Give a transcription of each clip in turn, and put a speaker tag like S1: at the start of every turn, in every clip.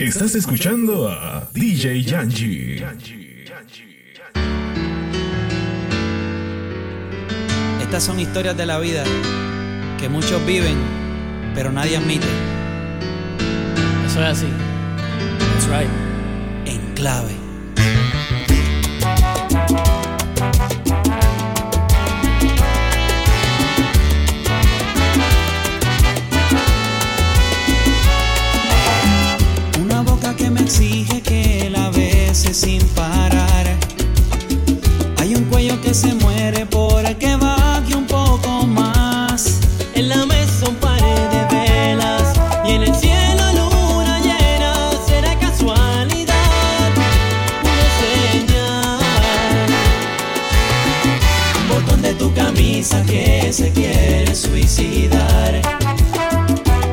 S1: Estás escuchando a DJ Yanji.
S2: Estas son historias de la vida que muchos viven, pero nadie admite.
S3: Eso es así. That's right.
S2: En clave.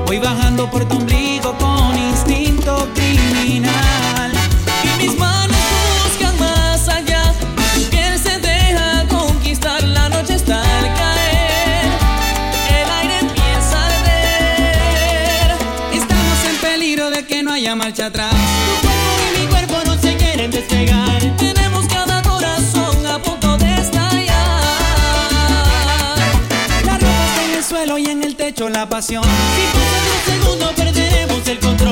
S2: Voy bajando por tu ombligo con instinto criminal.
S4: Y mis manos buscan más allá. Tu piel se deja conquistar. La noche está al caer. El aire empieza a arder.
S2: Estamos en peligro de que no haya marcha atrás.
S4: Tu cuerpo y mi cuerpo no se quieren despegar.
S2: La pasión.
S4: Si pasa un segundo perderemos el control.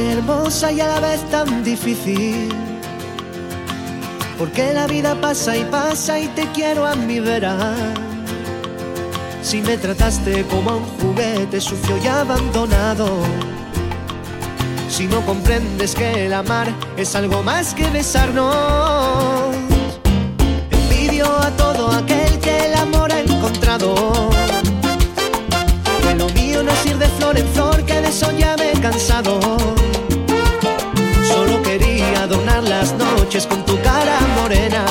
S5: Hermosa y a la vez tan difícil. Porque la vida pasa y pasa y te quiero a mi vera. Si me trataste como a un juguete sucio y abandonado. Si no comprendes que el amar es algo más que besarnos. Envidio a todo aquel que el amor ha encontrado. Que lo mío no es ir de flor en flor, que de eso ya me he cansado. Con tu cara morena.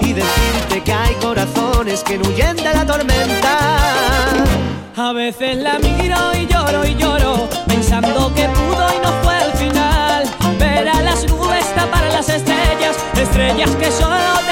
S5: Y decirte que hay corazones que huyen de la tormenta.
S4: A veces la miro y lloro y lloro, pensando que pudo y no fue el final. Ver a las nubes tapar las estrellas, estrellas que solo te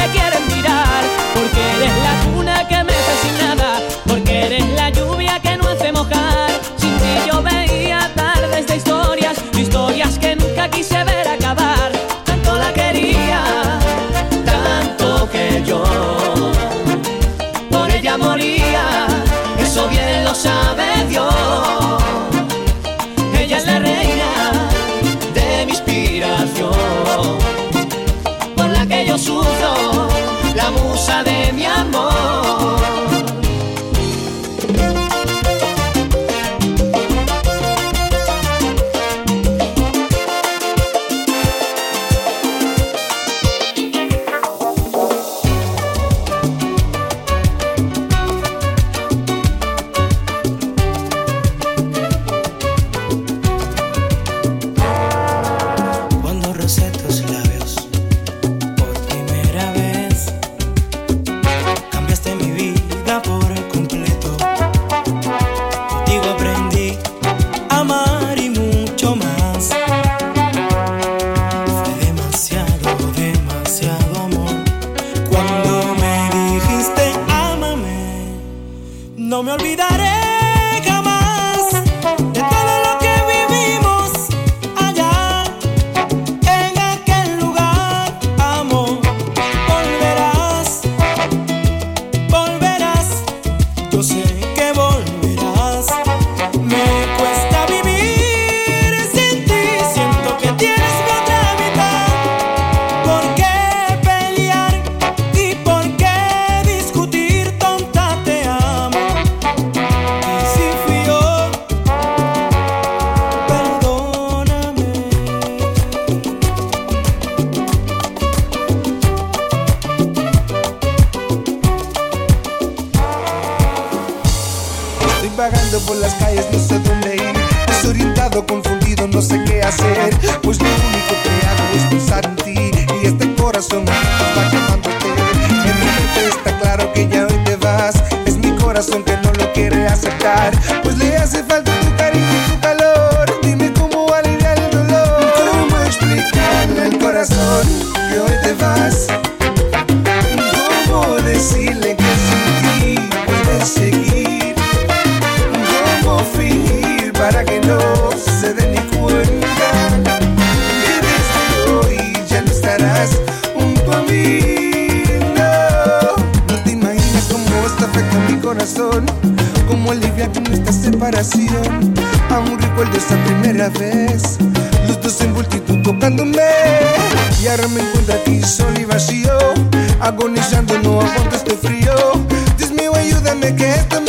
S4: la musa de mi amor.
S6: Vagando por las calles, no sé dónde ir. Desorientado, confundido, no sé qué hacer. Pues lo único que hago es pensar en ti y este corazón va llamándote. En mi mente está claro que ya hoy te vas. Es mi corazón que no lo quiere aceptar. Pues le hace tocándome. Y ahora me encuentro aquí solo y vacío. Agonizando, no aguanto este frío. Dios mío, ayúdame que esto me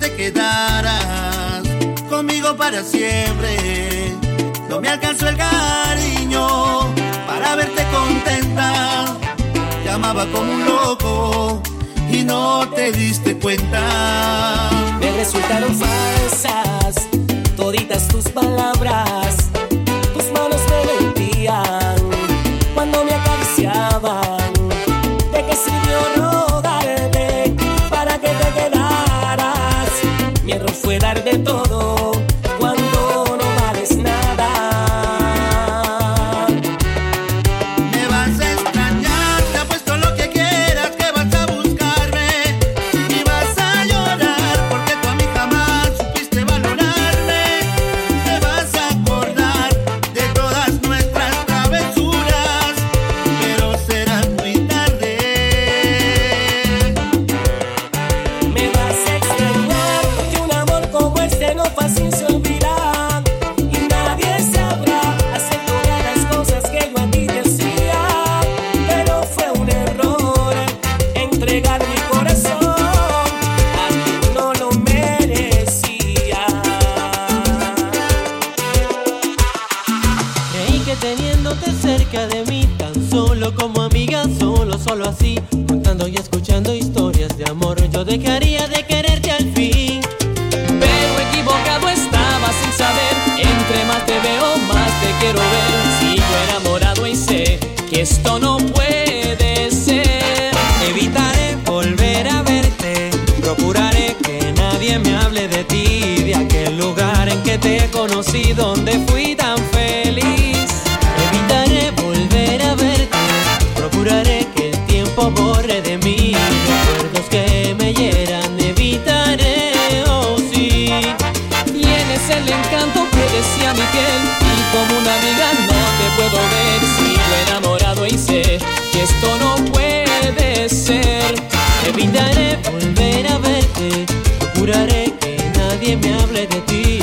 S4: te
S7: quedaras conmigo para siempre. No me alcanzó el cariño para verte contenta. Te amaba como un loco y no te diste cuenta.
S2: Me resultaron falsas toditas tus palabras. Error fue dar de todo como
S8: amiga, solo, solo así, contando y escuchando historias de amor. Yo dejaría de quererte al fin.
S4: Pero equivocado estaba sin saber, entre más te veo, más te quiero ver. Sigo enamorado y sé que esto no puede ser.
S8: Evitaré volver a verte, procuraré que nadie me hable de ti, de aquel lugar en que te conocí, donde fui tan feliz.
S9: olvidaré volver a verte. Procuraré que
S10: nadie me hable de ti.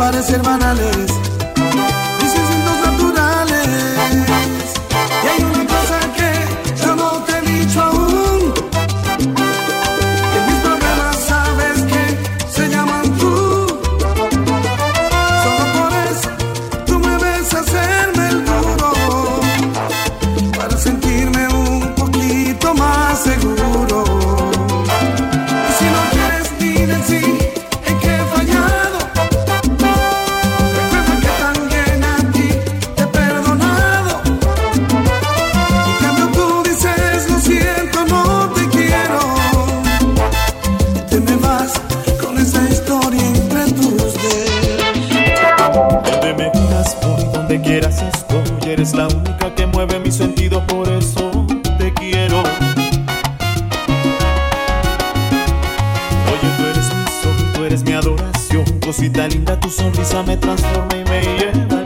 S9: parecer banales, mis instintos naturales.
S11: Cosita linda, tu sonrisa me transforma y me lleva